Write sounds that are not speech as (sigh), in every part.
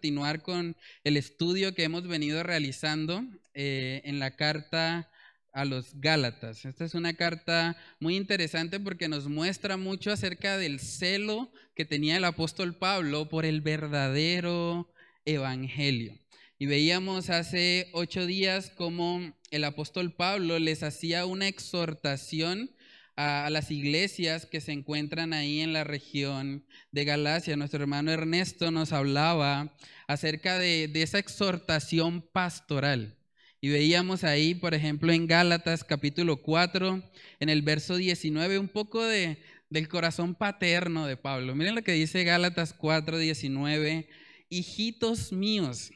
continuar con el estudio que hemos venido realizando eh, en la carta a los Gálatas. Esta es una carta muy interesante porque nos muestra mucho acerca del celo que tenía el apóstol Pablo por el verdadero evangelio. Y veíamos hace ocho días cómo el apóstol Pablo les hacía una exhortación a, las iglesias que se encuentran ahí en la región de Galacia. Nuestro hermano Ernesto nos hablaba acerca de, esa exhortación pastoral. Y veíamos ahí, por ejemplo, en Gálatas capítulo 4, en el verso 19, un poco de, del corazón paterno de Pablo. Miren lo que dice Gálatas 4, 19. Hijitos míos,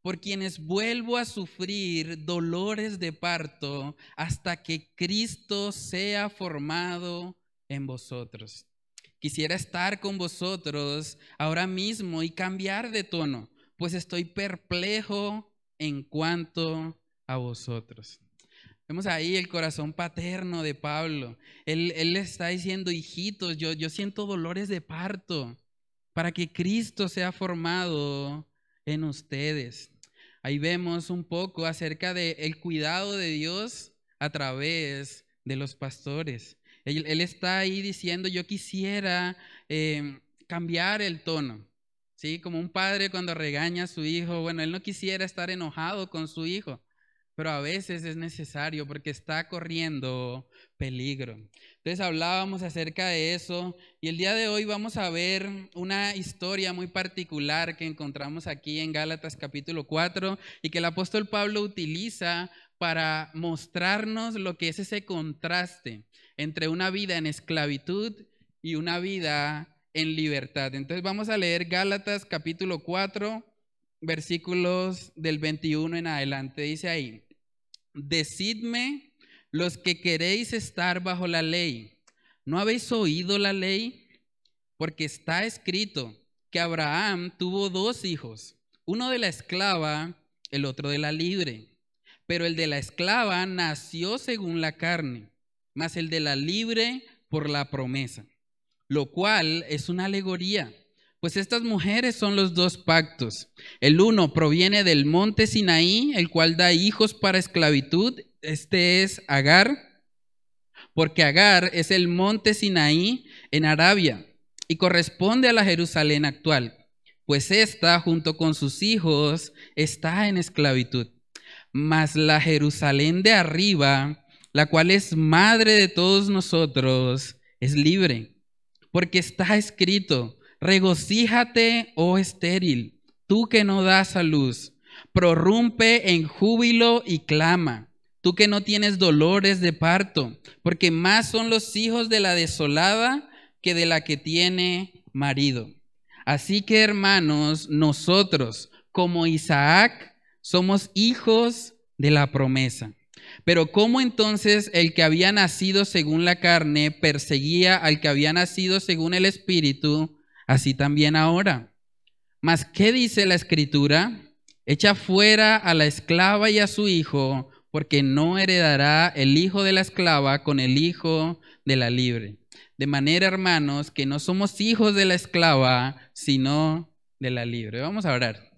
por quienes vuelvo a sufrir dolores de parto hasta que Cristo sea formado en vosotros. Quisiera estar con vosotros ahora mismo y cambiar de tono, pues estoy perplejo en cuanto a vosotros. Vemos ahí el corazón paterno de Pablo. Él, le está diciendo, hijitos, yo, yo siento dolores de parto para que Cristo sea formado en ustedes. Ahí vemos un poco acerca del el cuidado de Dios a través de los pastores. Él, está ahí diciendo, yo quisiera em, cambiar el tono. ¿Sí? Como un padre cuando regaña a su hijo, bueno, él no quisiera estar enojado con su hijo, pero a veces es necesario porque está corriendo peligro. Entonces hablábamos acerca de eso y el día de hoy vamos a ver una historia muy particular que encontramos aquí en Gálatas capítulo 4 y que el apóstol Pablo utiliza para mostrarnos lo que es ese contraste entre una vida en esclavitud y una vida en libertad. Entonces vamos a leer Gálatas capítulo 4 versículos del 21 en adelante. Dice ahí, decidme los que queréis estar bajo la ley. ¿No habéis oído la ley? Porque está escrito que Abraham tuvo dos hijos, uno de la esclava, el otro de la libre. Pero el de la esclava nació según la carne, mas el de la libre por la promesa, lo cual es una alegoría pues estas mujeres son los dos pactos. El uno proviene del monte Sinaí, el cual da hijos para esclavitud. Este es Agar, porque Agar es el monte Sinaí en Arabia y corresponde a la Jerusalén actual, pues esta, junto con sus hijos, está en esclavitud. Mas la Jerusalén de arriba, la cual es madre de todos nosotros, es libre, porque está escrito, Regocíjate, oh estéril, tú que no das a luz. Prorrumpe en júbilo y clama, tú que no tienes dolores de parto, porque más son los hijos de la desolada que de la que tiene marido. Así que, hermanos, nosotros, como Isaac, somos hijos de la promesa. Pero ¿cómo entonces el que había nacido según la carne perseguía al que había nacido según el Espíritu? Así también ahora. Mas, ¿qué dice la escritura? Echa fuera a la esclava y a su hijo, porque no heredará el hijo de la esclava con el hijo de la libre. De manera, hermanos, que no somos hijos de la esclava, sino de la libre. Vamos a orar.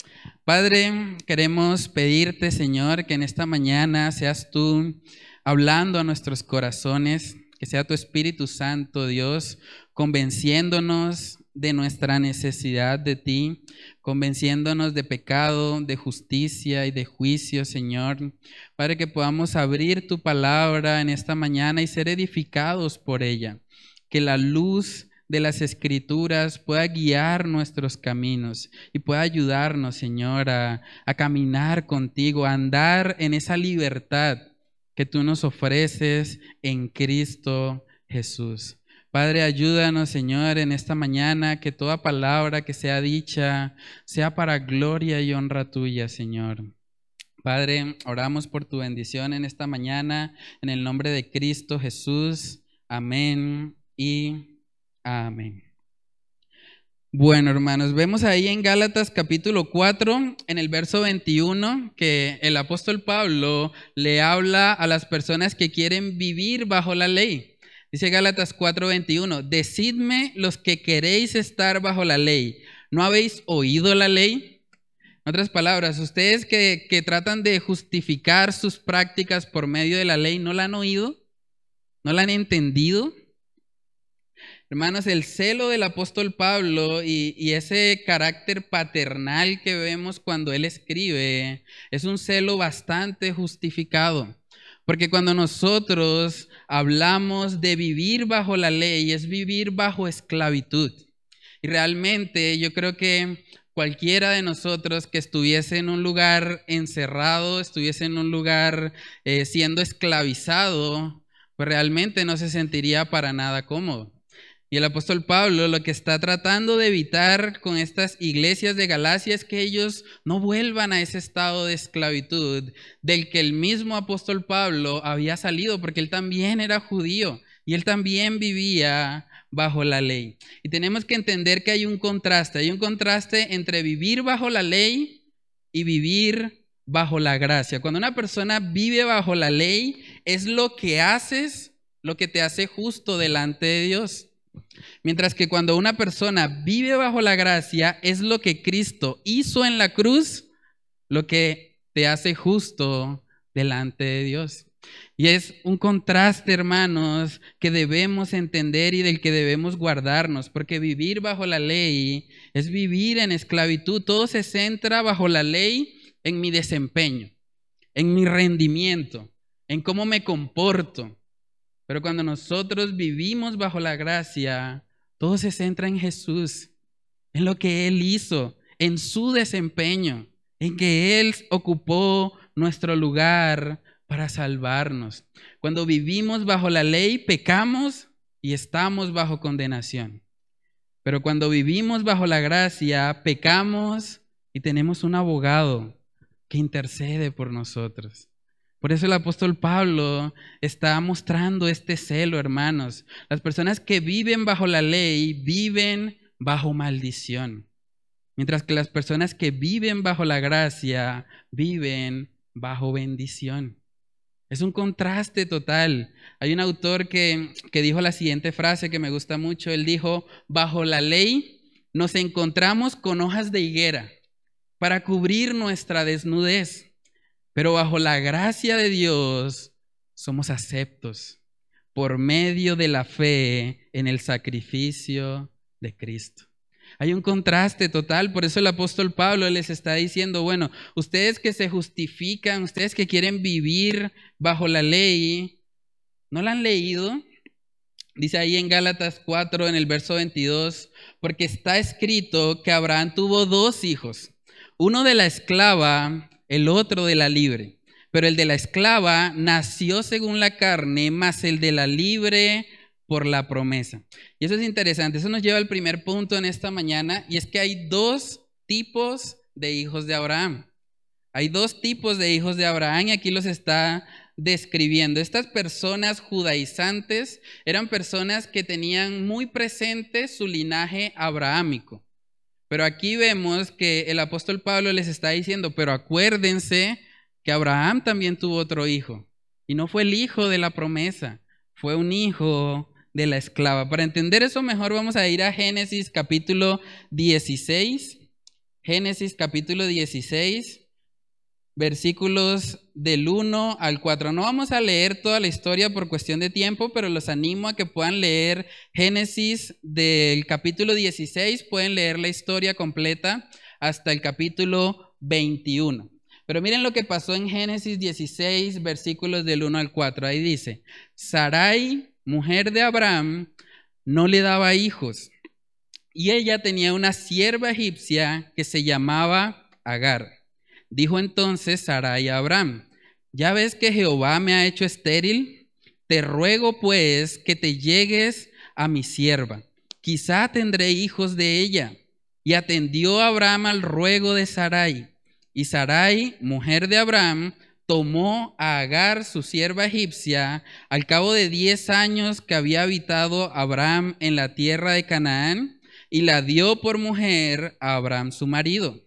Padre, queremos pedirte, Señor, que en esta mañana seas tú hablando a nuestros corazones, que sea tu Espíritu Santo, Dios, convenciéndonos de nuestra necesidad de ti, convenciéndonos de pecado, de justicia y de juicio, Señor. Padre, que podamos abrir tu palabra en esta mañana y ser edificados por ella. Que la luz de las escrituras pueda guiar nuestros caminos y pueda ayudarnos, Señor, a, a caminar contigo, a andar en esa libertad que tú nos ofreces en Cristo Jesús. Padre, ayúdanos, Señor, en esta mañana, que toda palabra que sea dicha sea para gloria y honra tuya, Señor. Padre, oramos por tu bendición en esta mañana, en el nombre de Cristo Jesús. Amén y amén. Bueno, hermanos, vemos ahí en Gálatas capítulo 4, en el verso 21, que el apóstol Pablo le habla a las personas que quieren vivir bajo la ley. Dice Gálatas 4:21, decidme los que queréis estar bajo la ley. ¿No habéis oído la ley? En otras palabras, ustedes que, que tratan de justificar sus prácticas por medio de la ley, ¿no la han oído? ¿No la han entendido? Hermanos, el celo del apóstol Pablo y, ese carácter paternal que vemos cuando él escribe es un celo bastante justificado. Porque cuando nosotros hablamos de vivir bajo la ley, es vivir bajo esclavitud. Y realmente yo creo que cualquiera de nosotros que estuviese en un lugar encerrado, estuviese en un lugar eh, siendo esclavizado, pues realmente no se sentiría para nada cómodo. Y el apóstol Pablo lo que está tratando de evitar con estas iglesias de Galacia es que ellos no vuelvan a ese estado de esclavitud del que el mismo apóstol Pablo había salido, porque él también era judío y él también vivía bajo la ley. Y tenemos que entender que hay un contraste, hay un contraste entre vivir bajo la ley y vivir bajo la gracia. Cuando una persona vive bajo la ley, es lo que haces, lo que te hace justo delante de Dios. Mientras que cuando una persona vive bajo la gracia, es lo que Cristo hizo en la cruz, lo que te hace justo delante de Dios. Y es un contraste, hermanos, que debemos entender y del que debemos guardarnos, porque vivir bajo la ley es vivir en esclavitud. Todo se centra bajo la ley en mi desempeño, en mi rendimiento, en cómo me comporto. Pero cuando nosotros vivimos bajo la gracia, todo se centra en Jesús, en lo que Él hizo, en su desempeño, en que Él ocupó nuestro lugar para salvarnos. Cuando vivimos bajo la ley, pecamos y estamos bajo condenación. Pero cuando vivimos bajo la gracia, pecamos y tenemos un abogado que intercede por nosotros. Por eso el apóstol Pablo está mostrando este celo, hermanos. Las personas que viven bajo la ley viven bajo maldición, mientras que las personas que viven bajo la gracia viven bajo bendición. Es un contraste total. Hay un autor que, que dijo la siguiente frase que me gusta mucho. Él dijo, bajo la ley nos encontramos con hojas de higuera para cubrir nuestra desnudez pero bajo la gracia de Dios somos aceptos por medio de la fe en el sacrificio de Cristo. Hay un contraste total, por eso el apóstol Pablo les está diciendo, bueno, ustedes que se justifican, ustedes que quieren vivir bajo la ley, ¿no la han leído? Dice ahí en Gálatas 4, en el verso 22, porque está escrito que Abraham tuvo dos hijos, uno de la esclava el otro de la libre. Pero el de la esclava nació según la carne, más el de la libre por la promesa. Y eso es interesante. Eso nos lleva al primer punto en esta mañana, y es que hay dos tipos de hijos de Abraham. Hay dos tipos de hijos de Abraham y aquí los está describiendo. Estas personas judaizantes eran personas que tenían muy presente su linaje abrahámico. Pero aquí vemos que el apóstol Pablo les está diciendo, pero acuérdense que Abraham también tuvo otro hijo. Y no fue el hijo de la promesa, fue un hijo de la esclava. Para entender eso mejor vamos a ir a Génesis capítulo 16. Génesis capítulo 16 versículos del 1 al 4. No vamos a leer toda la historia por cuestión de tiempo, pero los animo a que puedan leer Génesis del capítulo 16, pueden leer la historia completa hasta el capítulo 21. Pero miren lo que pasó en Génesis 16, versículos del 1 al 4. Ahí dice, Sarai, mujer de Abraham, no le daba hijos. Y ella tenía una sierva egipcia que se llamaba Agar. Dijo entonces Sarai a Abraham, ya ves que Jehová me ha hecho estéril, te ruego pues que te llegues a mi sierva, quizá tendré hijos de ella. Y atendió Abraham al ruego de Sarai. Y Sarai, mujer de Abraham, tomó a Agar, su sierva egipcia, al cabo de diez años que había habitado Abraham en la tierra de Canaán, y la dio por mujer a Abraham su marido.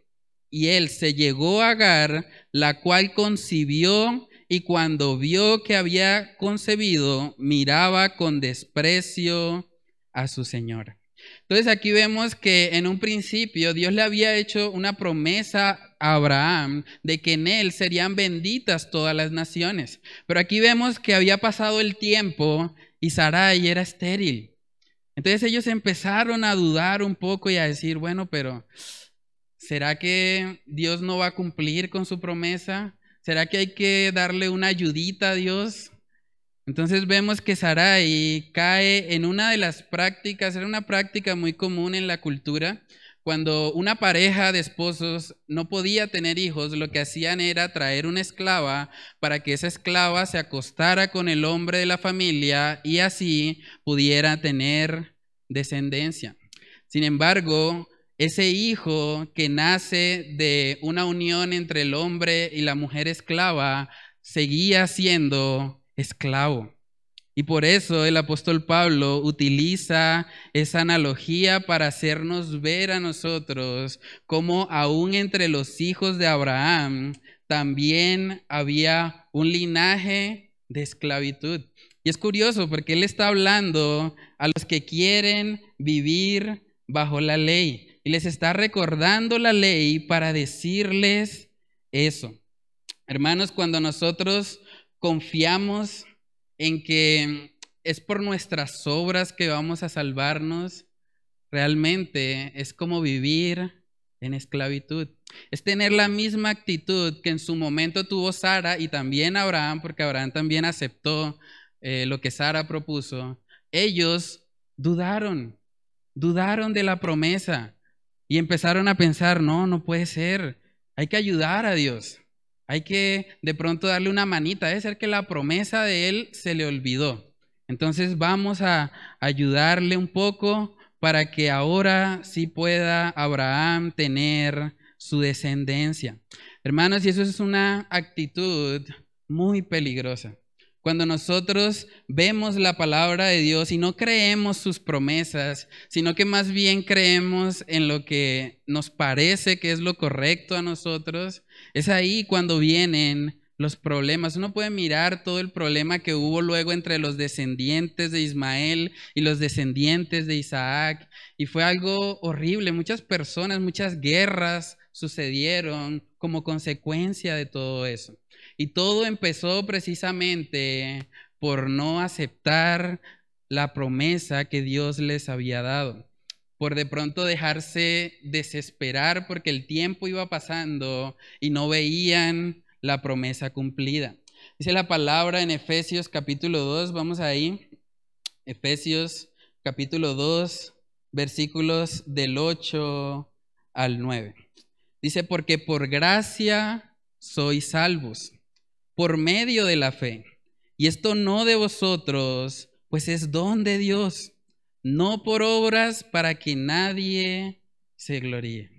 Y él se llegó a Agar, la cual concibió y cuando vio que había concebido, miraba con desprecio a su señora. Entonces aquí vemos que en un principio Dios le había hecho una promesa a Abraham de que en él serían benditas todas las naciones. Pero aquí vemos que había pasado el tiempo y Sarai era estéril. Entonces ellos empezaron a dudar un poco y a decir, bueno, pero ¿será que Dios no va a cumplir con su promesa? ¿Será que hay que darle una ayudita a Dios? Entonces vemos que Sarai cae en una de las prácticas, era una práctica muy común en la cultura, cuando una pareja de esposos no podía tener hijos, lo que hacían era traer una esclava para que esa esclava se acostara con el hombre de la familia y así pudiera tener descendencia. Sin embargo, ese hijo que nace de una unión entre el hombre y la mujer esclava seguía siendo esclavo. Y por eso el apóstol Pablo utiliza esa analogía para hacernos ver a nosotros cómo aún entre los hijos de Abraham también había un linaje de esclavitud. Y es curioso porque él está hablando a los que quieren vivir bajo la ley y les está recordando la ley para decirles eso. Hermanos, cuando nosotros confiamos en que es por nuestras obras que vamos a salvarnos, realmente es como vivir en esclavitud. Es tener la misma actitud que en su momento tuvo Sara y también Abraham, porque Abraham también aceptó eh, lo que Sara propuso. Ellos dudaron, dudaron de la promesa y empezaron a pensar, no, no puede ser, hay que ayudar a Dios. Hay que de pronto darle una manita. Debe ser que la promesa de él se le olvidó. Entonces vamos a ayudarle un poco para que ahora sí pueda Abraham tener su descendencia. Hermanos, y eso es una actitud muy peligrosa. Cuando nosotros vemos la palabra de Dios y no creemos sus promesas, sino que más bien creemos en lo que nos parece que es lo correcto a nosotros, es ahí cuando vienen los problemas. Uno puede mirar todo el problema que hubo luego entre los descendientes de Ismael y los descendientes de Isaac. Y fue algo horrible. Muchas personas, muchas guerras sucedieron como consecuencia de todo eso. Y todo empezó precisamente por no aceptar la promesa que Dios les había dado, por de pronto dejarse desesperar porque el tiempo iba pasando y no veían la promesa cumplida. Dice la palabra en Efesios capítulo 2, vamos ahí, Efesios capítulo 2, versículos del 8 al 9. Dice, porque por gracia sois salvos por medio de la fe. Y esto no de vosotros, pues es don de Dios, no por obras para que nadie se gloríe.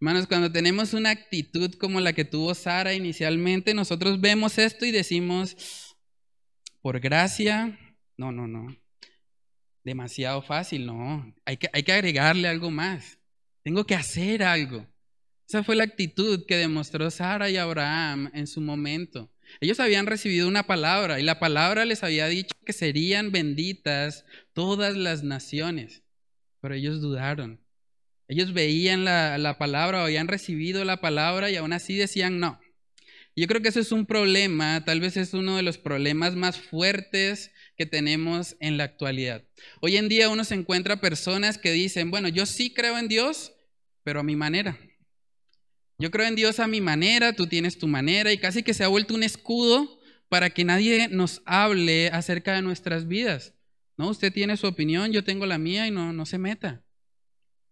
Hermanos, cuando tenemos una actitud como la que tuvo Sara inicialmente, nosotros vemos esto y decimos, por gracia, no, no, no, demasiado fácil, no, hay que, hay que agregarle algo más, tengo que hacer algo. Esa fue la actitud que demostró Sara y Abraham en su momento. Ellos habían recibido una palabra y la palabra les había dicho que serían benditas todas las naciones, pero ellos dudaron. Ellos veían la, palabra habían recibido la palabra y aún así decían no. Yo creo que eso es un problema, tal vez es uno de los problemas más fuertes que tenemos en la actualidad. Hoy en día uno se encuentra personas que dicen, bueno, yo sí creo en Dios, pero a mi manera. Yo creo en Dios a mi manera, tú tienes tu manera y casi que se ha vuelto un escudo para que nadie nos hable acerca de nuestras vidas. No, usted tiene su opinión, yo tengo la mía y no, no se meta.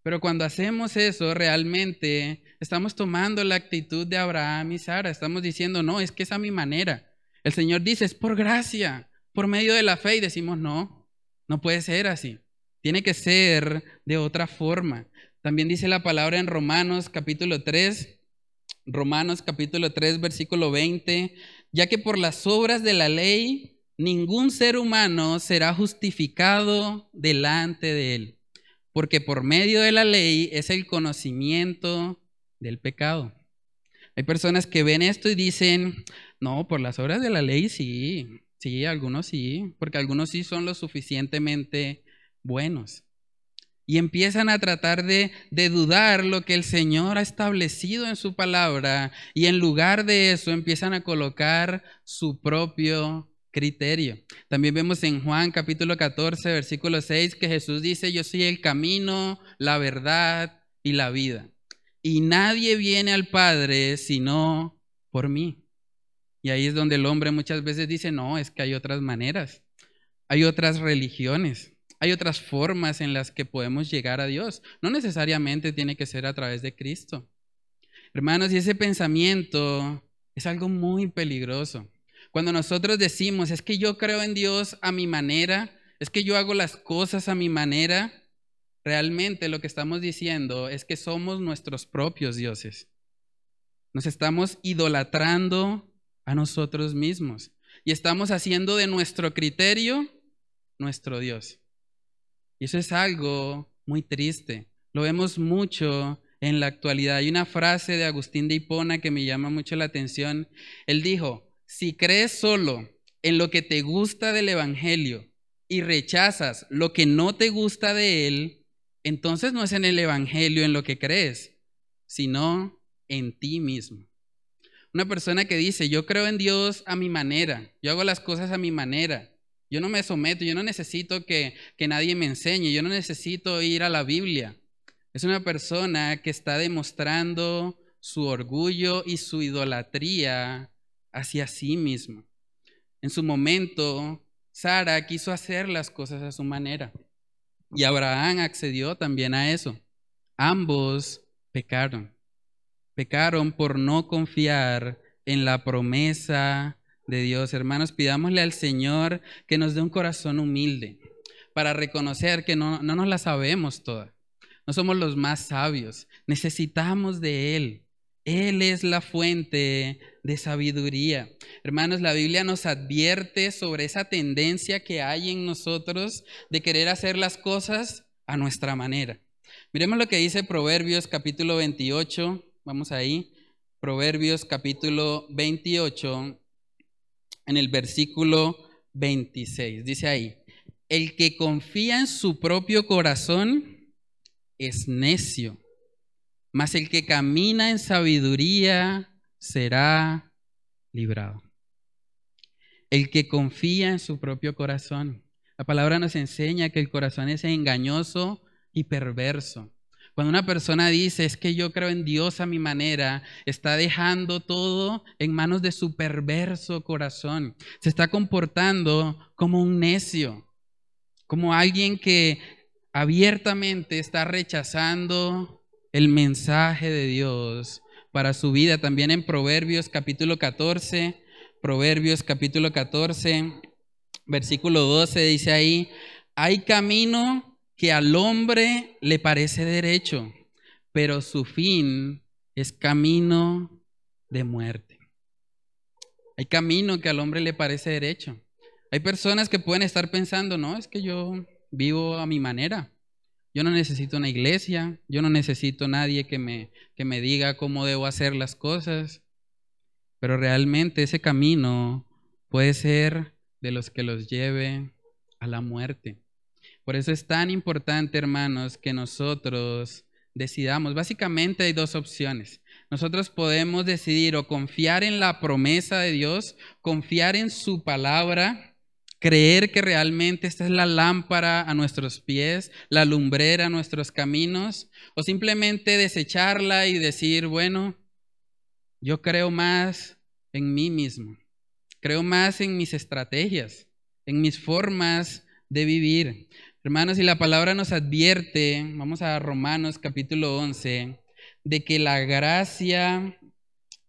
Pero cuando hacemos eso, realmente estamos tomando la actitud de Abraham y Sara. Estamos diciendo, no, es que es a mi manera. El Señor dice, es por gracia, por medio de la fe. Y decimos, no, no puede ser así. Tiene que ser de otra forma. También dice la palabra en Romanos capítulo 3, Romanos capítulo 3, versículo 20, ya que por las obras de la ley ningún ser humano será justificado delante de él, porque por medio de la ley es el conocimiento del pecado. Hay personas que ven esto y dicen, no, por las obras de la ley sí, sí, algunos sí, porque algunos sí son lo suficientemente buenos. Y empiezan a tratar de, dudar lo que el Señor ha establecido en su palabra y en lugar de eso empiezan a colocar su propio criterio. También vemos en Juan capítulo 14, versículo 6, que Jesús dice, yo soy el camino, la verdad y la vida. Y nadie viene al Padre sino por mí. Y ahí es donde el hombre muchas veces dice, no, es que hay otras maneras, hay otras religiones, hay otras formas en las que podemos llegar a Dios. No necesariamente tiene que ser a través de Cristo. Hermanos, y ese pensamiento es algo muy peligroso. Cuando nosotros decimos, es que yo creo en Dios a mi manera, es que yo hago las cosas a mi manera, realmente lo que estamos diciendo es que somos nuestros propios dioses. Nos estamos idolatrando a nosotros mismos y estamos haciendo de nuestro criterio nuestro Dios. Y eso es algo muy triste. Lo vemos mucho en la actualidad. Hay una frase de Agustín de Hipona que me llama mucho la atención. Él dijo, si crees solo en lo que te gusta del Evangelio y rechazas lo que no te gusta de él, entonces no es en el Evangelio en lo que crees, sino en ti mismo. Una persona que dice, yo creo en Dios a mi manera, yo hago las cosas a mi manera, yo no me someto, yo no necesito que, que nadie me enseñe, yo no necesito ir a la Biblia. Es una persona que está demostrando su orgullo y su idolatría hacia sí mismo. En su momento, Sara quiso hacer las cosas a su manera y Abraham accedió también a eso. Ambos pecaron. Pecaron por no confiar en la promesa de Dios. Hermanos, pidámosle al Señor que nos dé un corazón humilde para reconocer que no, no nos la sabemos toda. No somos los más sabios. Necesitamos de Él. Él es la fuente de sabiduría. Hermanos, la Biblia nos advierte sobre esa tendencia que hay en nosotros de querer hacer las cosas a nuestra manera. Miremos lo que dice Proverbios capítulo 28. Vamos ahí. Proverbios capítulo 28 en el versículo 26. Dice ahí, el que confía en su propio corazón es necio mas el que camina en sabiduría será librado. El que confía en su propio corazón. La palabra nos enseña que el corazón es engañoso y perverso. Cuando una persona dice, es que yo creo en Dios a mi manera, está dejando todo en manos de su perverso corazón. Se está comportando como un necio, como alguien que abiertamente está rechazando el mensaje de Dios para su vida. También en Proverbios capítulo 14, Proverbios capítulo 14, versículo 12 dice ahí, hay camino que al hombre le parece derecho, pero su fin es camino de muerte. Hay camino que al hombre le parece derecho. Hay personas que pueden estar pensando, no, es que yo vivo a mi manera. Yo no necesito una iglesia, yo no necesito nadie que me, que me diga cómo debo hacer las cosas, pero realmente ese camino puede ser de los que los lleve a la muerte. Por eso es tan importante, hermanos, que nosotros decidamos. Básicamente hay dos opciones. Nosotros podemos decidir o confiar en la promesa de Dios, confiar en su palabra, creer que realmente esta es la lámpara a nuestros pies, la lumbrera a nuestros caminos, o simplemente desecharla y decir, bueno, yo creo más en mí mismo, creo más en mis estrategias, en mis formas de vivir. Hermanos, y la palabra nos advierte, vamos a Romanos capítulo 11, de que la gracia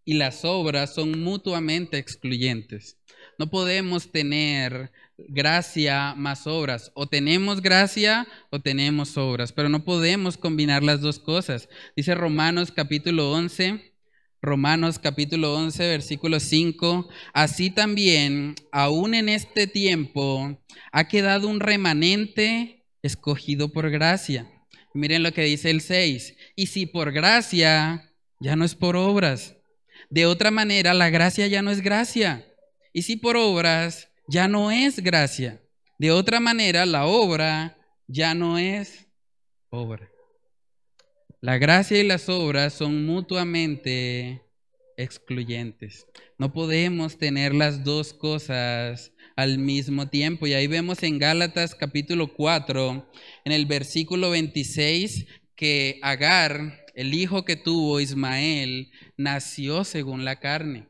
y las obras son mutuamente excluyentes. No podemos tener gracia más obras. O tenemos gracia o tenemos obras, pero no podemos combinar las dos cosas. Dice Romanos capítulo 11, Romanos capítulo 11, versículo 5, así también, aún en este tiempo, ha quedado un remanente escogido por gracia. Miren lo que dice el 6. Y si por gracia, ya no es por obras. De otra manera, la gracia ya no es gracia. Y si por obras, ya no es gracia. De otra manera, la obra ya no es obra. La gracia y las obras son mutuamente excluyentes. No podemos tener las dos cosas al mismo tiempo. Y ahí vemos en Gálatas capítulo 4, en el versículo 26, que Agar, el hijo que tuvo Ismael, nació según la carne.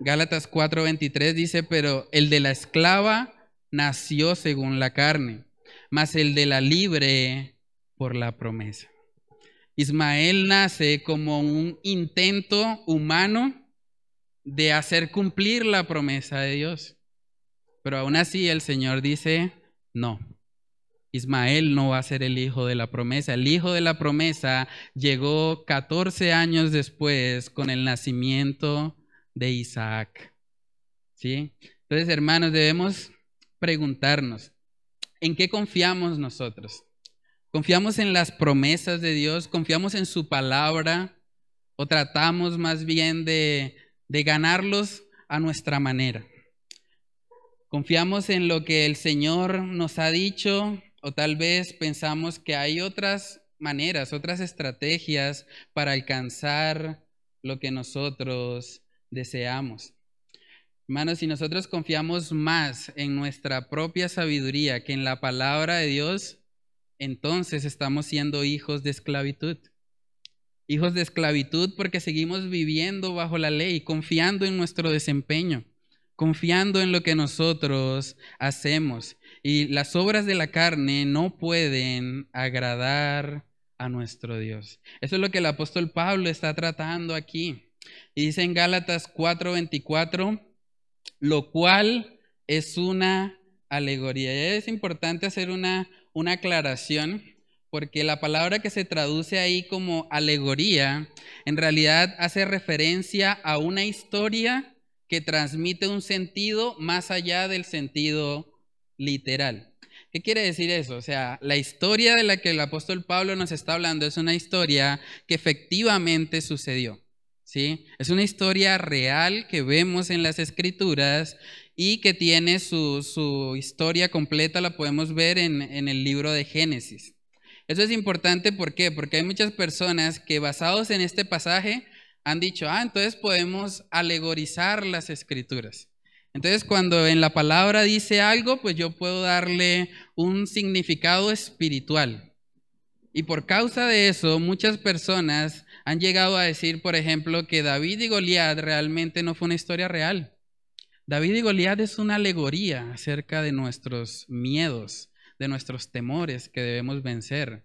Gálatas 4:23 dice, pero el de la esclava nació según la carne, mas el de la libre por la promesa. Ismael nace como un intento humano de hacer cumplir la promesa de Dios. Pero aún así el Señor dice, no, Ismael no va a ser el hijo de la promesa. El hijo de la promesa llegó 14 años después con el nacimiento de Isaac. ¿Sí? Entonces, hermanos, debemos preguntarnos, ¿en qué confiamos nosotros? ¿Confiamos en las promesas de Dios? ¿Confiamos en su palabra? ¿O tratamos más bien de, de ganarlos a nuestra manera? Confiamos en lo que el Señor nos ha dicho o tal vez pensamos que hay otras maneras, otras estrategias para alcanzar lo que nosotros deseamos. Hermanos, si nosotros confiamos más en nuestra propia sabiduría que en la palabra de Dios, entonces estamos siendo hijos de esclavitud. Hijos de esclavitud porque seguimos viviendo bajo la ley, confiando en nuestro desempeño confiando en lo que nosotros hacemos. Y las obras de la carne no pueden agradar a nuestro Dios. Eso es lo que el apóstol Pablo está tratando aquí. Y dice en Gálatas 4:24, lo cual es una alegoría. Es importante hacer una, una aclaración porque la palabra que se traduce ahí como alegoría en realidad hace referencia a una historia que transmite un sentido más allá del sentido literal. ¿Qué quiere decir eso? O sea, la historia de la que el apóstol Pablo nos está hablando es una historia que efectivamente sucedió. ¿sí? Es una historia real que vemos en las escrituras y que tiene su, historia completa, la podemos ver en, en el libro de Génesis. Eso es importante, ¿por qué? Porque hay muchas personas que basados en este pasaje han dicho, ah, entonces podemos alegorizar las escrituras. Entonces, cuando en la palabra dice algo, pues yo puedo darle un significado espiritual. Y por causa de eso, muchas personas han llegado a decir, por ejemplo, que David y Goliat realmente no fue una historia real. David y Goliat es una alegoría acerca de nuestros miedos, de nuestros temores que debemos vencer.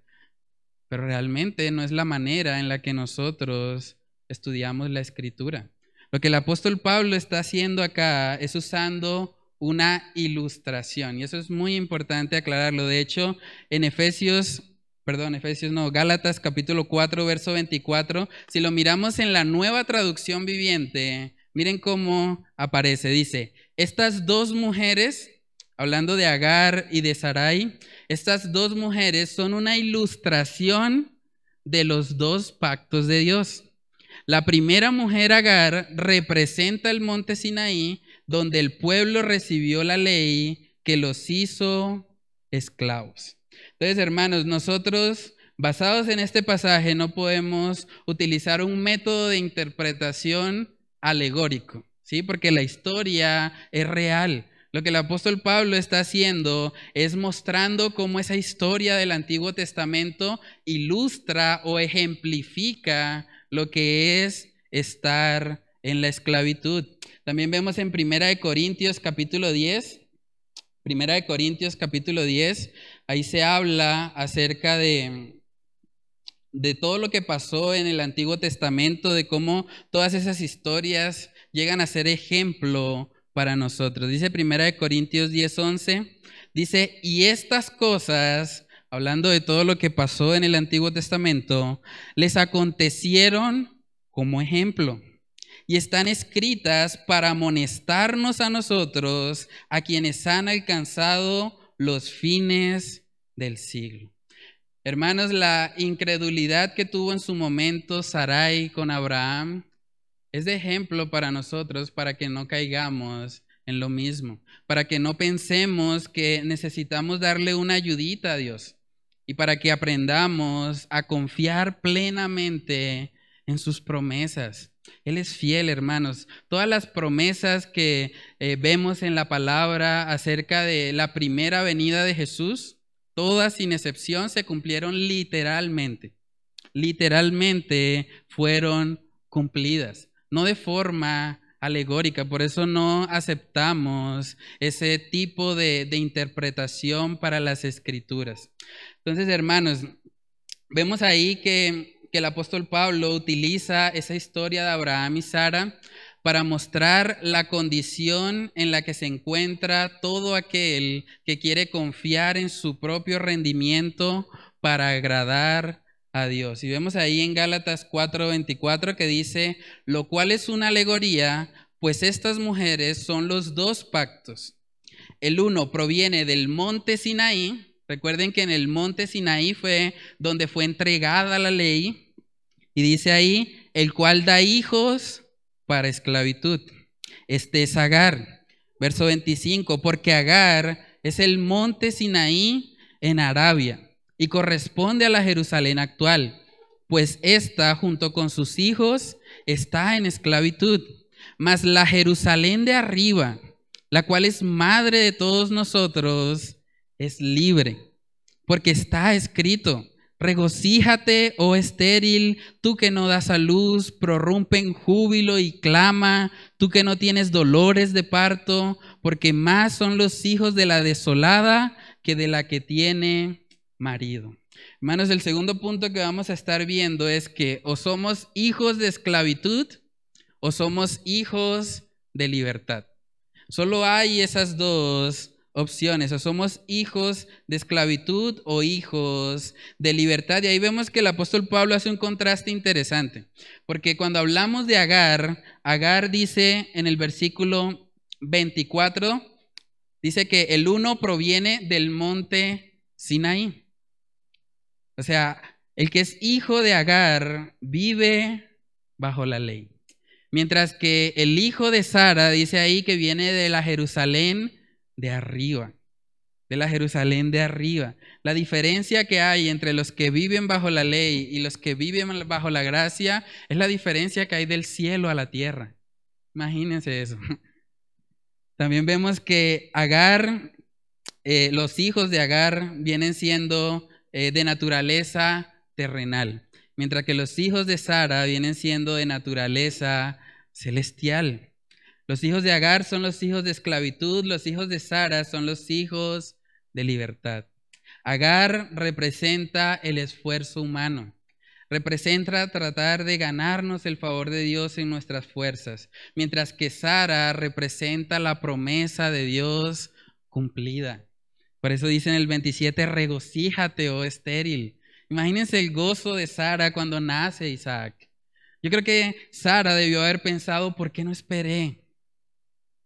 Pero realmente no es la manera en la que nosotros estudiamos la escritura. Lo que el apóstol Pablo está haciendo acá es usando una ilustración y eso es muy importante aclararlo. De hecho, en Efesios, perdón, Efesios no, Gálatas capítulo 4, verso 24, si lo miramos en la nueva traducción viviente, miren cómo aparece. Dice, estas dos mujeres, hablando de Agar y de Sarai, estas dos mujeres son una ilustración de los dos pactos de Dios. La primera mujer Agar representa el monte Sinaí, donde el pueblo recibió la ley que los hizo esclavos. Entonces, hermanos, nosotros, basados en este pasaje, no podemos utilizar un método de interpretación alegórico, ¿sí? Porque la historia es real. Lo que el apóstol Pablo está haciendo es mostrando cómo esa historia del Antiguo Testamento ilustra o ejemplifica lo que es estar en la esclavitud. También vemos en Primera de Corintios capítulo 10, Primera de Corintios capítulo 10, ahí se habla acerca de de todo lo que pasó en el Antiguo Testamento, de cómo todas esas historias llegan a ser ejemplo para nosotros. Dice Primera de Corintios 10:11, dice, "Y estas cosas hablando de todo lo que pasó en el Antiguo Testamento, les acontecieron como ejemplo y están escritas para amonestarnos a nosotros, a quienes han alcanzado los fines del siglo. Hermanos, la incredulidad que tuvo en su momento Sarai con Abraham es de ejemplo para nosotros para que no caigamos en lo mismo, para que no pensemos que necesitamos darle una ayudita a Dios y para que aprendamos a confiar plenamente en sus promesas. Él es fiel, hermanos. Todas las promesas que eh, vemos en la palabra acerca de la primera venida de Jesús, todas sin excepción se cumplieron literalmente. Literalmente fueron cumplidas, no de forma alegórica, por eso no aceptamos ese tipo de, interpretación para las escrituras. Entonces, hermanos, vemos ahí que, que el apóstol Pablo utiliza esa historia de Abraham y Sara para mostrar la condición en la que se encuentra todo aquel que quiere confiar en su propio rendimiento para agradar a Dios. Y vemos ahí en Gálatas 4:24 que dice, lo cual es una alegoría, pues estas mujeres son los dos pactos. El uno proviene del monte Sinaí, recuerden que en el monte Sinaí fue donde fue entregada la ley, y dice ahí, el cual da hijos para esclavitud. Este es Agar. Verso 25, porque Agar es el monte Sinaí en Arabia y corresponde a la Jerusalén actual, pues ésta junto con sus hijos está en esclavitud. Mas la Jerusalén de arriba, la cual es madre de todos nosotros, es libre, porque está escrito, Regocíjate, oh estéril, tú que no das a luz, prorrumpe en júbilo y clama, tú que no tienes dolores de parto, porque más son los hijos de la desolada que de la que tiene marido. Hermanos, el segundo punto que vamos a estar viendo es que o somos hijos de esclavitud o somos hijos de libertad. Solo hay esas dos opciones, o somos hijos de esclavitud o hijos de libertad. Y ahí vemos que el apóstol Pablo hace un contraste interesante, porque cuando hablamos de Agar, Agar dice en el versículo 24, dice que el uno proviene del monte Sinaí. O sea, el que es hijo de Agar vive bajo la ley. Mientras que el hijo de Sara dice ahí que viene de la Jerusalén de arriba, de la Jerusalén de arriba. La diferencia que hay entre los que viven bajo la ley y los que viven bajo la gracia es la diferencia que hay del cielo a la tierra. Imagínense eso. (laughs) También vemos que Agar, eh, los hijos de Agar vienen siendo eh, de naturaleza terrenal, mientras que los hijos de Sara vienen siendo de naturaleza celestial. Los hijos de Agar son los hijos de esclavitud, los hijos de Sara son los hijos de libertad. Agar representa el esfuerzo humano, representa tratar de ganarnos el favor de Dios en nuestras fuerzas, mientras que Sara representa la promesa de Dios cumplida. Por eso dice en el 27, regocíjate, oh estéril. Imagínense el gozo de Sara cuando nace Isaac. Yo creo que Sara debió haber pensado, ¿por qué no esperé?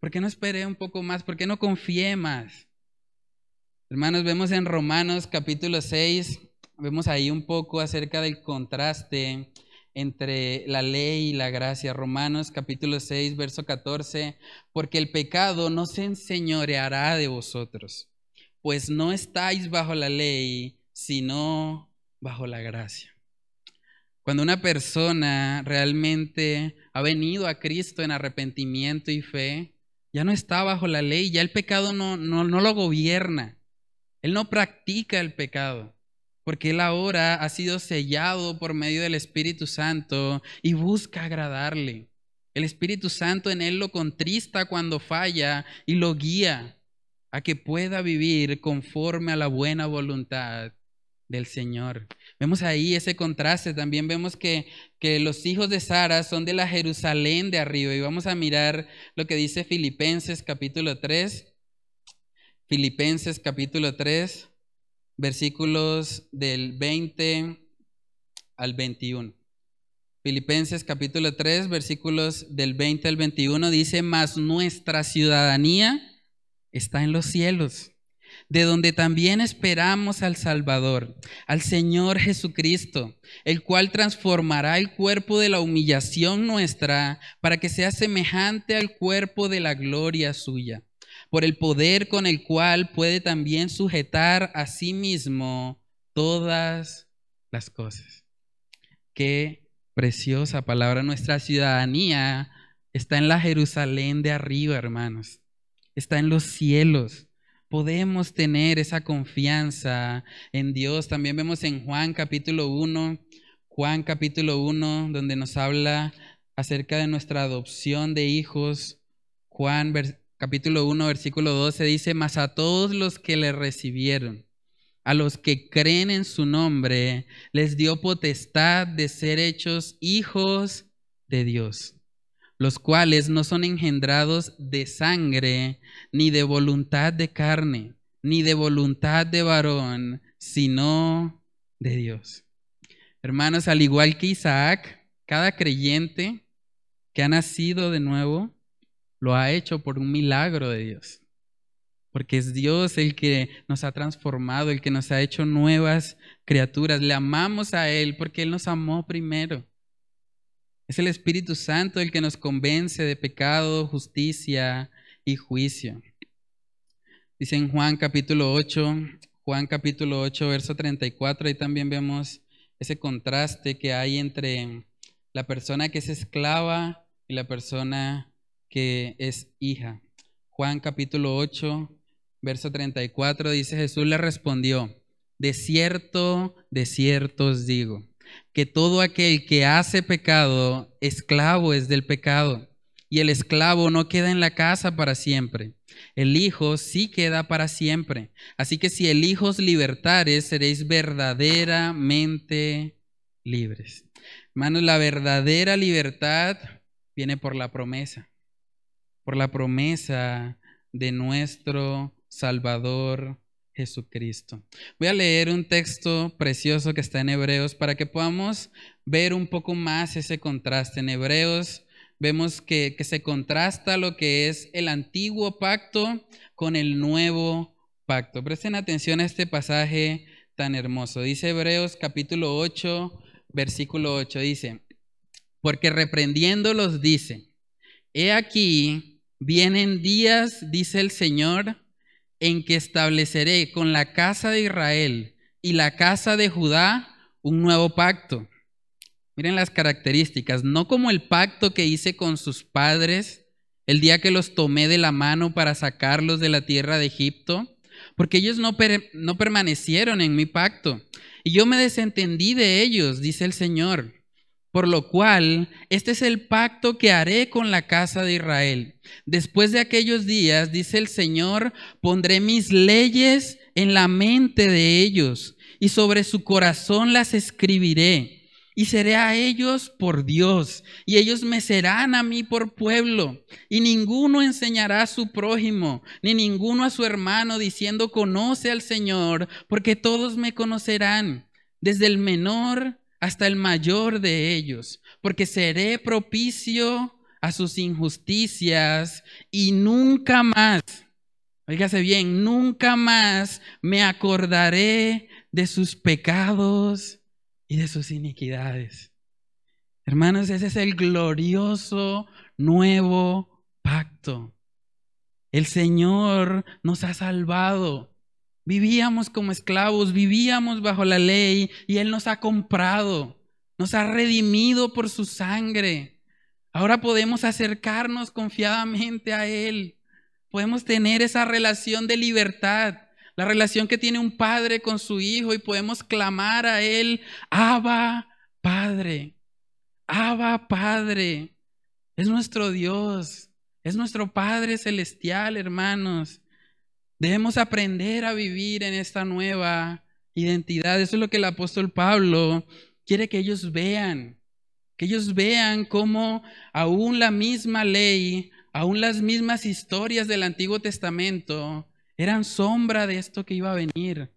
¿Por qué no esperé un poco más? ¿Por qué no confié más? Hermanos, vemos en Romanos capítulo 6, vemos ahí un poco acerca del contraste entre la ley y la gracia. Romanos capítulo 6, verso 14, porque el pecado no se enseñoreará de vosotros, pues no estáis bajo la ley, sino bajo la gracia. Cuando una persona realmente ha venido a Cristo en arrepentimiento y fe, ya no está bajo la ley, ya el pecado no, no, no lo gobierna. Él no practica el pecado, porque él ahora ha sido sellado por medio del Espíritu Santo y busca agradarle. El Espíritu Santo en él lo contrista cuando falla y lo guía a que pueda vivir conforme a la buena voluntad del Señor. Vemos ahí ese contraste. También vemos que, que, los hijos de Sara son de la Jerusalén de arriba. Y vamos a mirar lo que dice Filipenses capítulo 3. Filipenses capítulo 3, versículos del 20 al 21. Filipenses capítulo 3, versículos del 20 al 21 dice, mas nuestra ciudadanía está en los cielos de donde también esperamos al Salvador, al Señor Jesucristo, el cual transformará el cuerpo de la humillación nuestra para que sea semejante al cuerpo de la gloria suya, por el poder con el cual puede también sujetar a sí mismo todas las cosas. Qué preciosa palabra. Nuestra ciudadanía está en la Jerusalén de arriba, hermanos. Está en los cielos podemos tener esa confianza en Dios. También vemos en Juan capítulo 1, Juan capítulo 1, donde nos habla acerca de nuestra adopción de hijos. Juan capítulo 1, versículo 12 dice, mas a todos los que le recibieron, a los que creen en su nombre, les dio potestad de ser hechos hijos de Dios los cuales no son engendrados de sangre, ni de voluntad de carne, ni de voluntad de varón, sino de Dios. Hermanos, al igual que Isaac, cada creyente que ha nacido de nuevo lo ha hecho por un milagro de Dios. Porque es Dios el que nos ha transformado, el que nos ha hecho nuevas criaturas. Le amamos a Él porque Él nos amó primero. Es el Espíritu Santo el que nos convence de pecado, justicia y juicio. Dice en Juan capítulo 8, Juan capítulo 8, verso 34, ahí también vemos ese contraste que hay entre la persona que es esclava y la persona que es hija. Juan capítulo 8, verso 34 dice Jesús le respondió, de cierto, de cierto os digo que todo aquel que hace pecado, esclavo es del pecado. Y el esclavo no queda en la casa para siempre. El Hijo sí queda para siempre. Así que si el Hijo os libertare, seréis verdaderamente libres. Hermanos, la verdadera libertad viene por la promesa. Por la promesa de nuestro Salvador Jesucristo. Voy a leer un texto precioso que está en Hebreos para que podamos ver un poco más ese contraste. En Hebreos vemos que, que se contrasta lo que es el antiguo pacto con el nuevo pacto. Presten atención a este pasaje tan hermoso. Dice Hebreos capítulo 8, versículo 8, dice, porque reprendiéndolos dice, he aquí, vienen días, dice el Señor, en que estableceré con la casa de Israel y la casa de Judá un nuevo pacto. Miren las características, no como el pacto que hice con sus padres el día que los tomé de la mano para sacarlos de la tierra de Egipto, porque ellos no, no permanecieron en mi pacto, y yo me desentendí de ellos, dice el Señor. Por lo cual, este es el pacto que haré con la casa de Israel. Después de aquellos días, dice el Señor, pondré mis leyes en la mente de ellos y sobre su corazón las escribiré. Y seré a ellos por Dios, y ellos me serán a mí por pueblo. Y ninguno enseñará a su prójimo, ni ninguno a su hermano, diciendo, conoce al Señor, porque todos me conocerán, desde el menor hasta el mayor de ellos, porque seré propicio a sus injusticias y nunca más, oígase bien, nunca más me acordaré de sus pecados y de sus iniquidades. Hermanos, ese es el glorioso nuevo pacto. El Señor nos ha salvado Vivíamos como esclavos, vivíamos bajo la ley y Él nos ha comprado, nos ha redimido por su sangre. Ahora podemos acercarnos confiadamente a Él. Podemos tener esa relación de libertad, la relación que tiene un padre con su hijo y podemos clamar a Él, Abba, Padre, Abba, Padre. Es nuestro Dios, es nuestro Padre celestial, hermanos. Debemos aprender a vivir en esta nueva identidad. Eso es lo que el apóstol Pablo quiere que ellos vean. Que ellos vean cómo aún la misma ley, aún las mismas historias del Antiguo Testamento eran sombra de esto que iba a venir.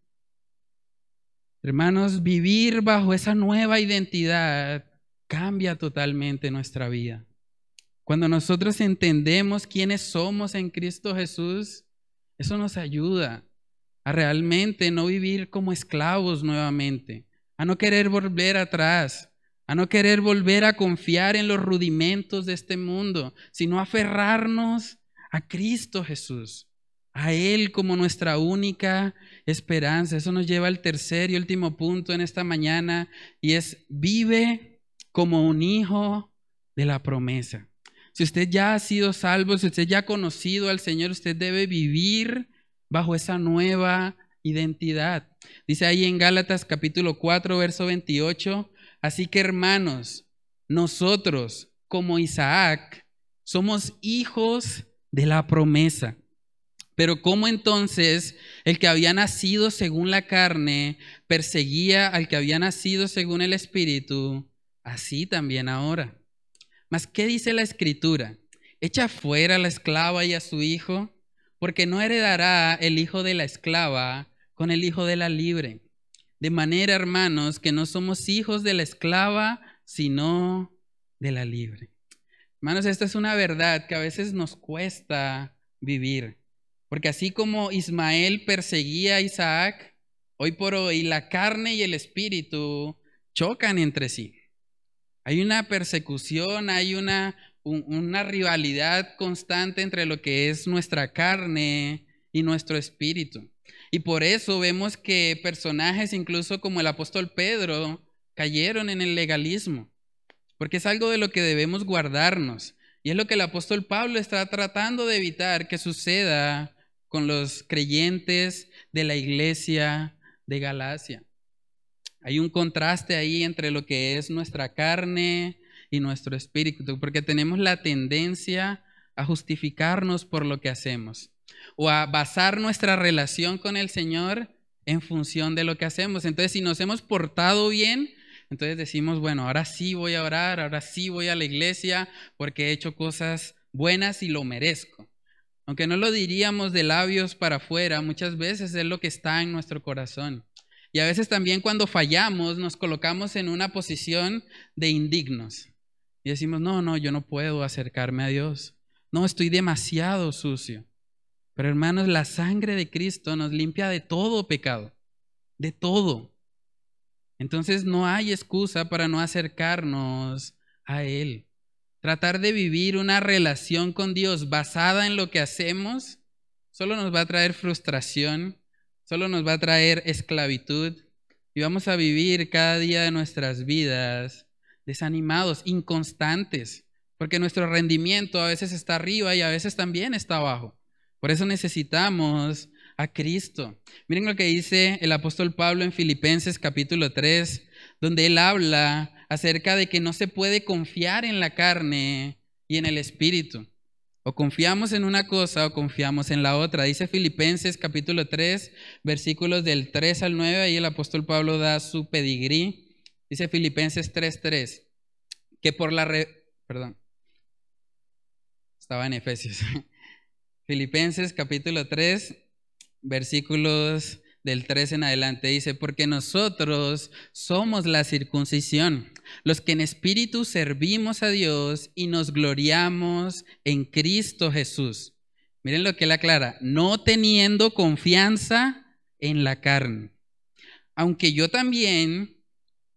Hermanos, vivir bajo esa nueva identidad cambia totalmente nuestra vida. Cuando nosotros entendemos quiénes somos en Cristo Jesús, eso nos ayuda. a realmente no vivir como esclavos nuevamente, a no querer volver atrás, a no querer volver a confiar en los rudimentos de este mundo, sino aferrarnos a Cristo Jesús, a Él como nuestra única esperanza. Eso nos lleva al tercer y último punto en esta mañana y es vive como un hijo de la promesa. Si usted ya ha sido salvo, si usted ya ha conocido al Señor, usted debe vivir bajo esa nueva identidad. Dice ahí en Gálatas capítulo 4, verso 28, así que hermanos, nosotros como Isaac somos hijos de la promesa. Pero ¿cómo entonces el que había nacido según la carne perseguía al que había nacido según el Espíritu? Así también ahora. Mas, ¿qué dice la Escritura? Echa fuera a la esclava y a su hijo, porque no heredará el hijo de la esclava con el hijo de la libre. De manera, hermanos, que no somos hijos de la esclava, sino de la libre. Hermanos, esta es una verdad que a veces nos cuesta vivir. Porque así como Ismael perseguía a Isaac, hoy por hoy la carne y el espíritu chocan entre sí. Hay una persecución, hay una, una rivalidad constante entre lo que es nuestra carne y nuestro espíritu. Y por eso vemos que personajes incluso como el apóstol Pedro cayeron en el legalismo porque es algo de lo que debemos guardarnos. Y es lo que el apóstol Pablo está tratando de evitar que suceda con los creyentes de la iglesia de Galacia. Hay un contraste ahí entre lo que es nuestra carne y nuestro espíritu, porque tenemos la tendencia a justificarnos por lo que hacemos o a basar nuestra relación con el Señor en función de lo que hacemos. Entonces, si nos hemos portado bien, entonces decimos, bueno, ahora sí voy a orar, ahora sí voy a la iglesia porque he hecho cosas buenas y lo merezco. Aunque no lo diríamos de labios para afuera, muchas veces es lo que está en nuestro corazón. Y a veces también cuando fallamos nos colocamos en una posición de indignos. Y decimos, no, no, yo no puedo acercarme a Dios. No, estoy demasiado sucio. Pero hermanos, la sangre de Cristo nos limpia de todo pecado, de todo. Entonces no hay excusa para no acercarnos a Él. Tratar de vivir una relación con Dios basada en lo que hacemos solo nos va a traer frustración, solo nos va a traer esclavitud y vamos a vivir cada día de nuestras vidas desanimados, inconstantes, porque nuestro rendimiento a veces está arriba y a veces también está abajo. Por eso necesitamos a Cristo. Miren lo que dice el apóstol Pablo en Filipenses capítulo 3, donde él habla acerca de que no se puede confiar en la carne y en el espíritu. O confiamos en una cosa o confiamos en la otra. Dice Filipenses capítulo 3, versículos del 3 al 9, ahí el apóstol Pablo da su pedigrí. Dice Filipenses 3:3, que por la... Perdón, estaba en Efesios. (laughs) Filipenses capítulo 3, versículos del 3 en adelante, dice, porque nosotros somos la circuncisión, los que en espíritu servimos a Dios y nos gloriamos en Cristo Jesús. Miren lo que él aclara, no teniendo confianza en la carne. Aunque yo también,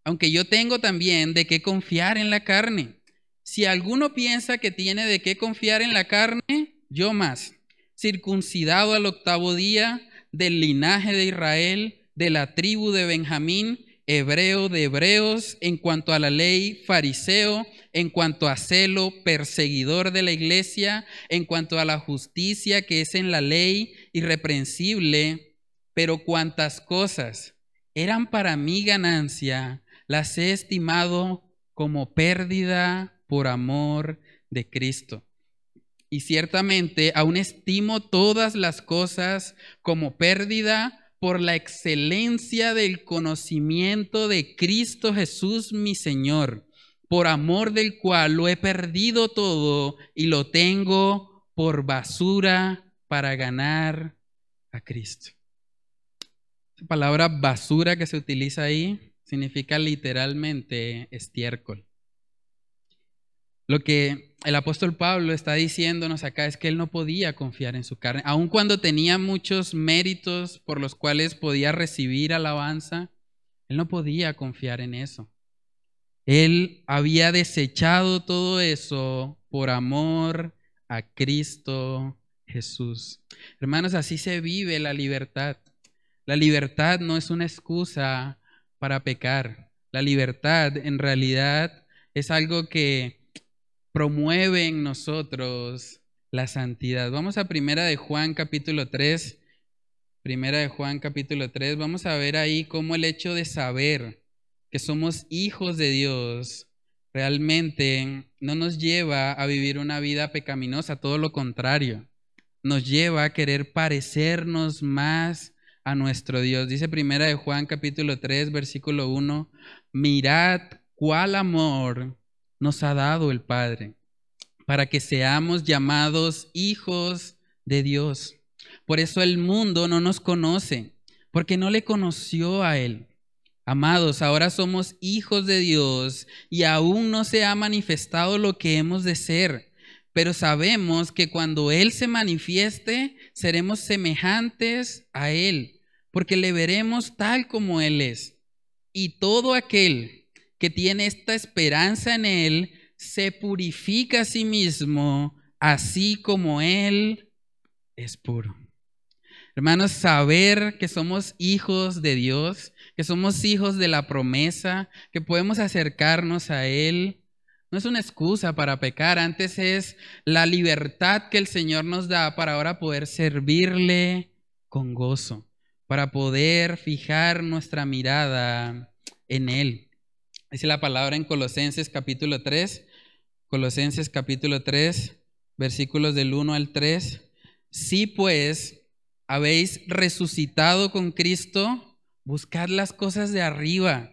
aunque yo tengo también de qué confiar en la carne. Si alguno piensa que tiene de qué confiar en la carne, yo más circuncidado al octavo día, del linaje de Israel, de la tribu de Benjamín, hebreo de hebreos, en cuanto a la ley, fariseo, en cuanto a celo, perseguidor de la iglesia, en cuanto a la justicia que es en la ley, irreprensible, pero cuantas cosas eran para mi ganancia, las he estimado como pérdida por amor de Cristo. Y ciertamente aún estimo todas las cosas como pérdida por la excelencia del conocimiento de Cristo Jesús mi Señor, por amor del cual lo he perdido todo y lo tengo por basura para ganar a Cristo. La palabra basura que se utiliza ahí significa literalmente estiércol. Lo que el apóstol Pablo está diciéndonos acá es que él no podía confiar en su carne, aun cuando tenía muchos méritos por los cuales podía recibir alabanza, él no podía confiar en eso. Él había desechado todo eso por amor a Cristo Jesús. Hermanos, así se vive la libertad. La libertad no es una excusa para pecar. La libertad en realidad es algo que promueve en nosotros la santidad. Vamos a Primera de Juan capítulo 3. Primera de Juan capítulo 3. Vamos a ver ahí cómo el hecho de saber que somos hijos de Dios realmente no nos lleva a vivir una vida pecaminosa, todo lo contrario. Nos lleva a querer parecernos más a nuestro Dios. Dice Primera de Juan capítulo 3 versículo 1, mirad cuál amor nos ha dado el Padre, para que seamos llamados hijos de Dios. Por eso el mundo no nos conoce, porque no le conoció a Él. Amados, ahora somos hijos de Dios y aún no se ha manifestado lo que hemos de ser, pero sabemos que cuando Él se manifieste, seremos semejantes a Él, porque le veremos tal como Él es. Y todo aquel que tiene esta esperanza en Él, se purifica a sí mismo, así como Él es puro. Hermanos, saber que somos hijos de Dios, que somos hijos de la promesa, que podemos acercarnos a Él, no es una excusa para pecar, antes es la libertad que el Señor nos da para ahora poder servirle con gozo, para poder fijar nuestra mirada en Él. Dice la palabra en Colosenses capítulo 3, Colosenses capítulo 3, versículos del 1 al 3. Si pues habéis resucitado con Cristo, buscad las cosas de arriba,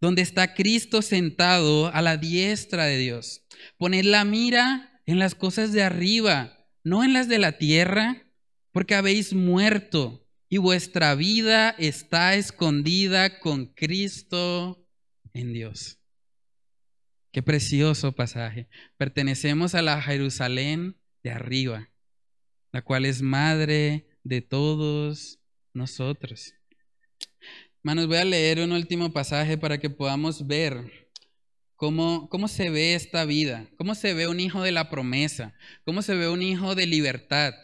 donde está Cristo sentado a la diestra de Dios. Poned la mira en las cosas de arriba, no en las de la tierra, porque habéis muerto y vuestra vida está escondida con Cristo en Dios. Qué precioso pasaje. Pertenecemos a la Jerusalén de arriba, la cual es madre de todos nosotros. Hermanos, voy a leer un último pasaje para que podamos ver cómo, cómo se ve esta vida, cómo se ve un hijo de la promesa, cómo se ve un hijo de libertad,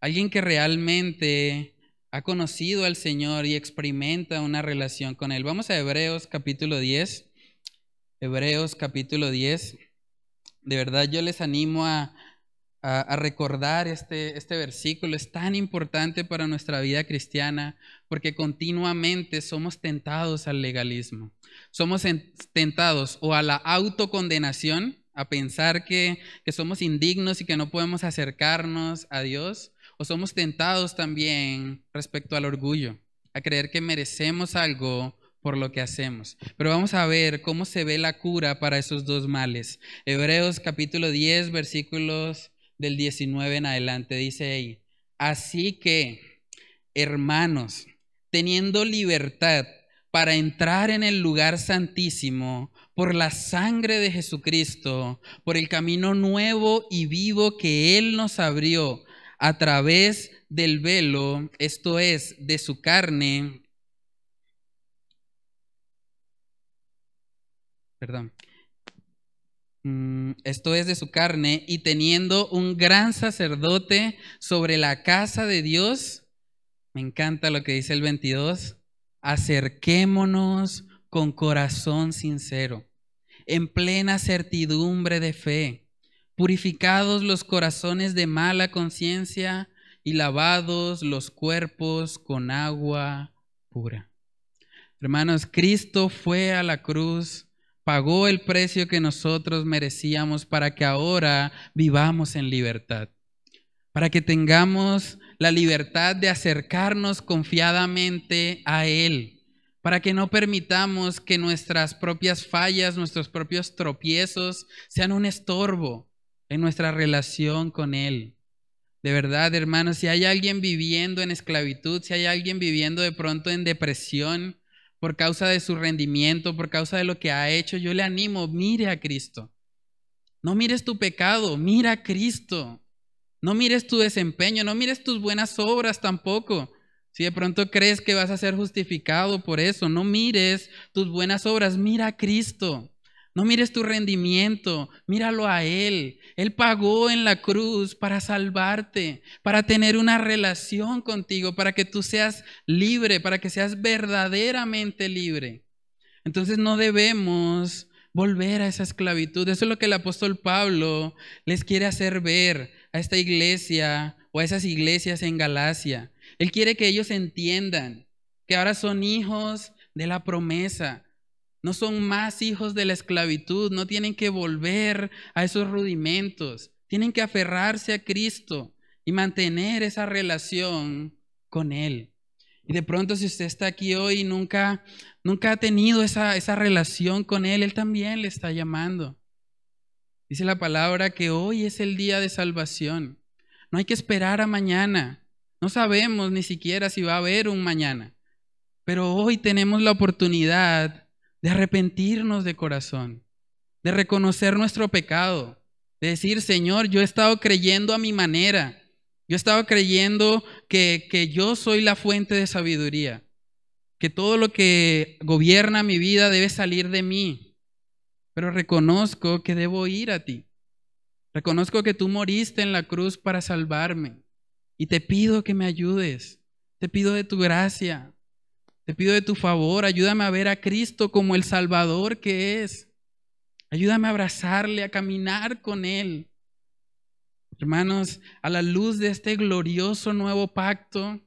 alguien que realmente ha conocido al Señor y experimenta una relación con Él. Vamos a Hebreos capítulo 10. Hebreos capítulo 10. De verdad yo les animo a, a, recordar este, este versículo. Es tan importante para nuestra vida cristiana porque continuamente somos tentados al legalismo. Somos tentados o a la autocondenación, a pensar que, que somos indignos y que no podemos acercarnos a Dios o somos tentados también respecto al orgullo, a creer que merecemos algo por lo que hacemos. Pero vamos a ver cómo se ve la cura para esos dos males. Hebreos capítulo 10, versículos del 19 en adelante, dice así que, hermanos, teniendo libertad para entrar en el lugar santísimo por la sangre de Jesucristo, por el camino nuevo y vivo que Él nos abrió a través del velo, esto es, de su carne, perdón, mm, esto es de su carne, y teniendo un gran sacerdote sobre la casa de Dios, me encanta lo que dice el 22, acerquémonos con corazón sincero, en plena certidumbre de fe purificados los corazones de mala conciencia y lavados los cuerpos con agua pura. Hermanos, Cristo fue a la cruz, pagó el precio que nosotros merecíamos para que ahora vivamos en libertad, para que tengamos la libertad de acercarnos confiadamente a Él, para que no permitamos que nuestras propias fallas, nuestros propios tropiezos sean un estorbo, en nuestra relación con Él. De verdad, hermanos, si hay alguien viviendo en esclavitud, si hay alguien viviendo de pronto en depresión por causa de su rendimiento, por causa de lo que ha hecho, yo le animo, mire a Cristo. No mires tu pecado, mira a Cristo. No mires tu desempeño, no mires tus buenas obras tampoco. Si de pronto crees que vas a ser justificado por eso, no mires tus buenas obras, mira a Cristo. No mires tu rendimiento, míralo a Él. Él pagó en la cruz para salvarte, para tener una relación contigo, para que tú seas libre, para que seas verdaderamente libre. Entonces no debemos volver a esa esclavitud. Eso es lo que el apóstol Pablo les quiere hacer ver a esta iglesia o a esas iglesias en Galacia. Él quiere que ellos entiendan que ahora son hijos de la promesa, no son más hijos de la esclavitud, no tienen que volver a esos rudimentos, tienen que aferrarse a Cristo y mantener esa relación con Él. Y de pronto si usted está aquí hoy y nunca, nunca ha tenido esa, esa relación con Él, Él también le está llamando. Dice la palabra que hoy es el día de salvación. No hay que esperar a mañana. No sabemos ni siquiera si va a haber un mañana. Pero hoy tenemos la oportunidad de arrepentirnos de corazón, de reconocer nuestro pecado, de decir, Señor, yo he estado creyendo a mi manera, yo he estado creyendo que, que yo soy la fuente de sabiduría, que todo lo que gobierna mi vida debe salir de mí, pero reconozco que debo ir a ti. Reconozco que tú moriste en la cruz para salvarme y te pido que me ayudes. Te pido de tu gracia. Te pido de tu favor, ayúdame a ver a Cristo como el Salvador que es. Ayúdame a abrazarle, a caminar con Él. Hermanos, a la luz de este glorioso nuevo pacto,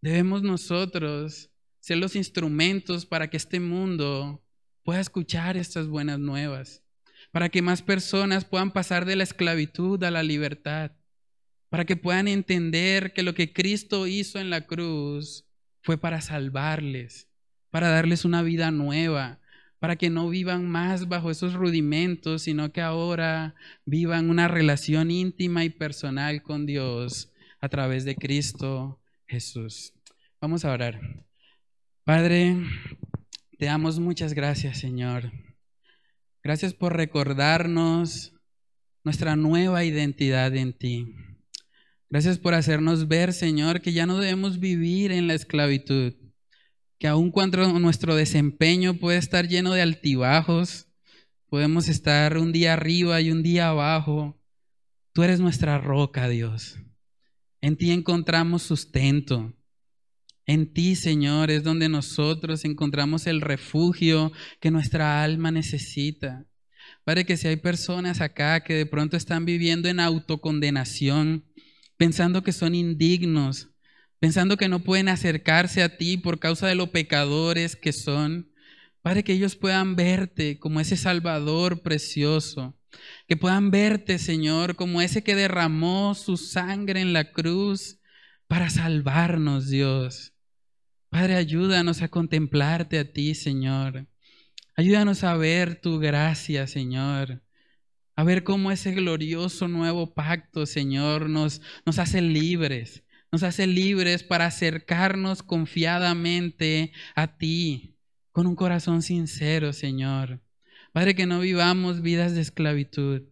debemos nosotros ser los instrumentos para que este mundo pueda escuchar estas buenas nuevas, para que más personas puedan pasar de la esclavitud a la libertad, para que puedan entender que lo que Cristo hizo en la cruz fue para salvarles, para darles una vida nueva, para que no vivan más bajo esos rudimentos, sino que ahora vivan una relación íntima y personal con Dios a través de Cristo Jesús. Vamos a orar. Padre, te damos muchas gracias, Señor. Gracias por recordarnos nuestra nueva identidad en ti. Gracias por hacernos ver, Señor, que ya no debemos vivir en la esclavitud, que aun cuando nuestro desempeño puede estar lleno de altibajos, podemos estar un día arriba y un día abajo, tú eres nuestra roca, Dios. En ti encontramos sustento. En ti, Señor, es donde nosotros encontramos el refugio que nuestra alma necesita. Padre, que si hay personas acá que de pronto están viviendo en autocondenación, pensando que son indignos, pensando que no pueden acercarse a ti por causa de lo pecadores que son. Padre, que ellos puedan verte como ese Salvador precioso, que puedan verte, Señor, como ese que derramó su sangre en la cruz para salvarnos, Dios. Padre, ayúdanos a contemplarte a ti, Señor. Ayúdanos a ver tu gracia, Señor a ver cómo ese glorioso nuevo pacto, Señor, nos, nos hace libres, nos hace libres para acercarnos confiadamente a ti, con un corazón sincero, Señor. Padre, que no vivamos vidas de esclavitud,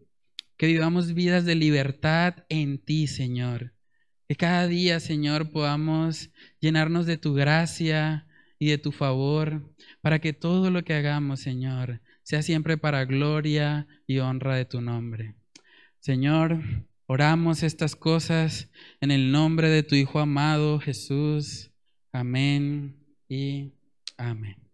que vivamos vidas de libertad en ti, Señor. Que cada día, Señor, podamos llenarnos de tu gracia y de tu favor, para que todo lo que hagamos, Señor, sea siempre para gloria y honra de tu nombre. Señor, oramos estas cosas en el nombre de tu Hijo amado Jesús. Amén y amén.